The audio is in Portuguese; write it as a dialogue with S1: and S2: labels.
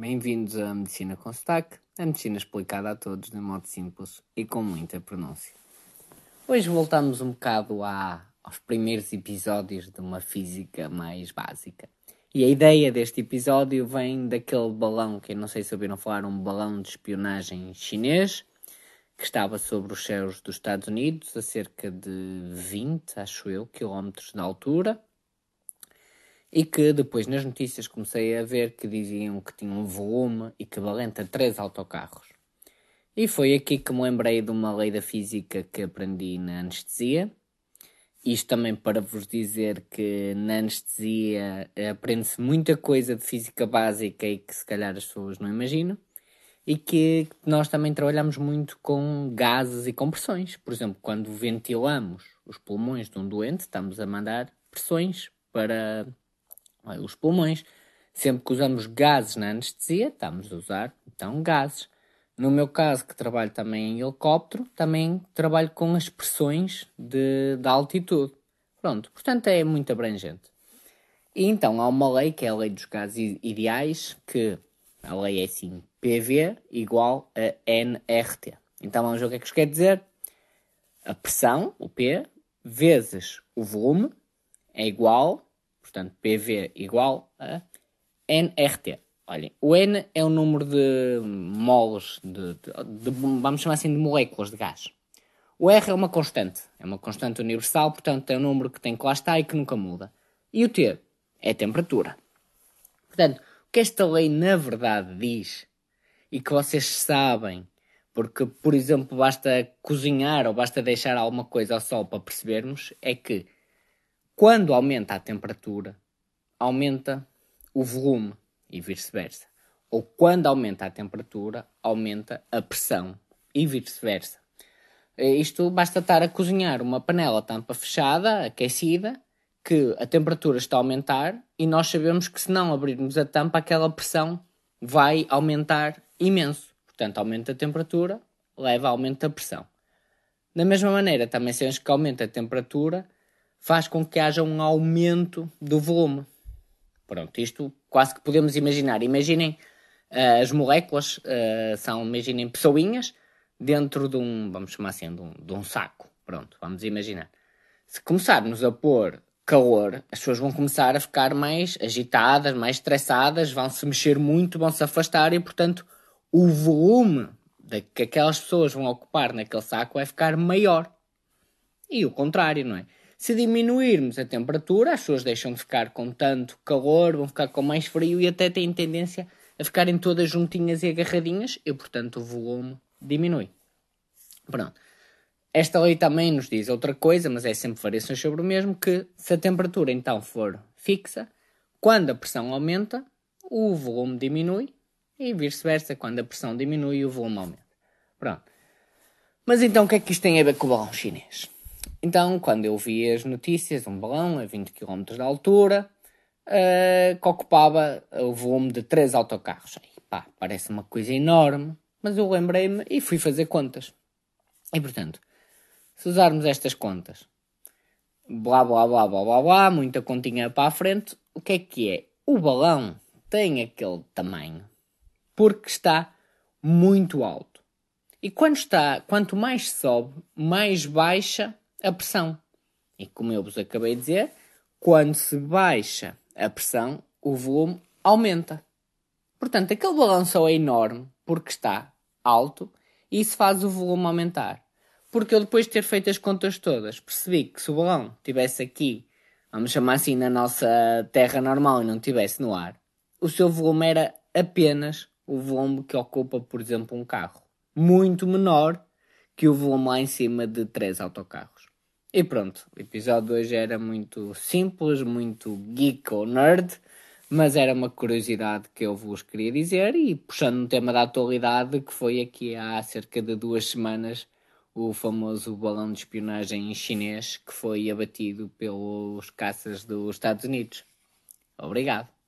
S1: Bem-vindos à Medicina com Sotaque, a medicina explicada a todos de modo simples e com muita pronúncia. Hoje voltamos um bocado à, aos primeiros episódios de uma física mais básica. E a ideia deste episódio vem daquele balão, que não sei se ouviram falar, um balão de espionagem chinês, que estava sobre os céus dos Estados Unidos, a cerca de 20, acho eu, quilómetros de altura e que depois nas notícias comecei a ver que diziam que tinha um volume equivalente a três autocarros. E foi aqui que me lembrei de uma lei da física que aprendi na anestesia. Isto também para vos dizer que na anestesia aprende-se muita coisa de física básica e que se calhar as pessoas não imaginam. E que nós também trabalhamos muito com gases e compressões. Por exemplo, quando ventilamos os pulmões de um doente, estamos a mandar pressões para os pulmões. Sempre que usamos gases na anestesia, estamos a usar então gases. No meu caso, que trabalho também em helicóptero, também trabalho com as pressões de, de altitude. Pronto, portanto é muito abrangente. E então há uma lei, que é a lei dos gases ideais, que a lei é assim, PV igual a nRT. Então vamos ver o que é que isto quer dizer. A pressão, o P, vezes o volume, é igual Portanto, PV igual a nRT. Olhem, o N é o número de moles, de, de, de, vamos chamar assim de moléculas de gás. O R é uma constante, é uma constante universal, portanto é um número que tem que lá estar e que nunca muda. E o T é temperatura. Portanto, o que esta lei na verdade diz, e que vocês sabem, porque, por exemplo, basta cozinhar ou basta deixar alguma coisa ao sol para percebermos, é que quando aumenta a temperatura, aumenta o volume e vice-versa. Ou quando aumenta a temperatura, aumenta a pressão e vice-versa. Isto basta estar a cozinhar uma panela tampa fechada, aquecida, que a temperatura está a aumentar e nós sabemos que se não abrirmos a tampa, aquela pressão vai aumentar imenso. Portanto, aumenta a temperatura, leva a aumento da pressão. Da mesma maneira, também sabemos que aumenta a temperatura, faz com que haja um aumento do volume. Pronto, isto quase que podemos imaginar. Imaginem uh, as moléculas, uh, são, imaginem, pessoinhas dentro de um, vamos chamar assim, de um, de um saco. Pronto, vamos imaginar. Se começarmos a pôr calor, as pessoas vão começar a ficar mais agitadas, mais estressadas, vão se mexer muito, vão se afastar e, portanto, o volume que aquelas pessoas vão ocupar naquele saco vai ficar maior. E o contrário, não é? Se diminuirmos a temperatura, as pessoas deixam de ficar com tanto calor, vão ficar com mais frio e até têm tendência a ficarem todas juntinhas e agarradinhas e, portanto, o volume diminui. Pronto. Esta lei também nos diz outra coisa, mas é sempre variações sobre o mesmo, que se a temperatura então for fixa, quando a pressão aumenta, o volume diminui e vice-versa, quando a pressão diminui, o volume aumenta. Pronto. Mas então o que é que isto tem a ver com o balão chinês? Então, quando eu vi as notícias, um balão a 20 km de altura, uh, que ocupava o volume de três autocarros. Aí, pá, parece uma coisa enorme, mas eu lembrei-me e fui fazer contas. E portanto, se usarmos estas contas, blá blá blá blá blá blá, muita continha para a frente, o que é que é? O balão tem aquele tamanho porque está muito alto. E quando está, quanto mais sobe, mais baixa a pressão. E como eu vos acabei de dizer, quando se baixa a pressão, o volume aumenta. Portanto, aquele só é enorme porque está alto e isso faz o volume aumentar. Porque eu depois de ter feito as contas todas, percebi que se o balão estivesse aqui, vamos chamar assim, na nossa terra normal e não estivesse no ar, o seu volume era apenas o volume que ocupa, por exemplo, um carro. Muito menor que o volume lá em cima de três autocarros. E pronto, o episódio hoje era muito simples, muito geek ou nerd, mas era uma curiosidade que eu vos queria dizer e puxando um tema da atualidade que foi aqui há cerca de duas semanas o famoso balão de espionagem chinês que foi abatido pelos caças dos Estados Unidos. Obrigado.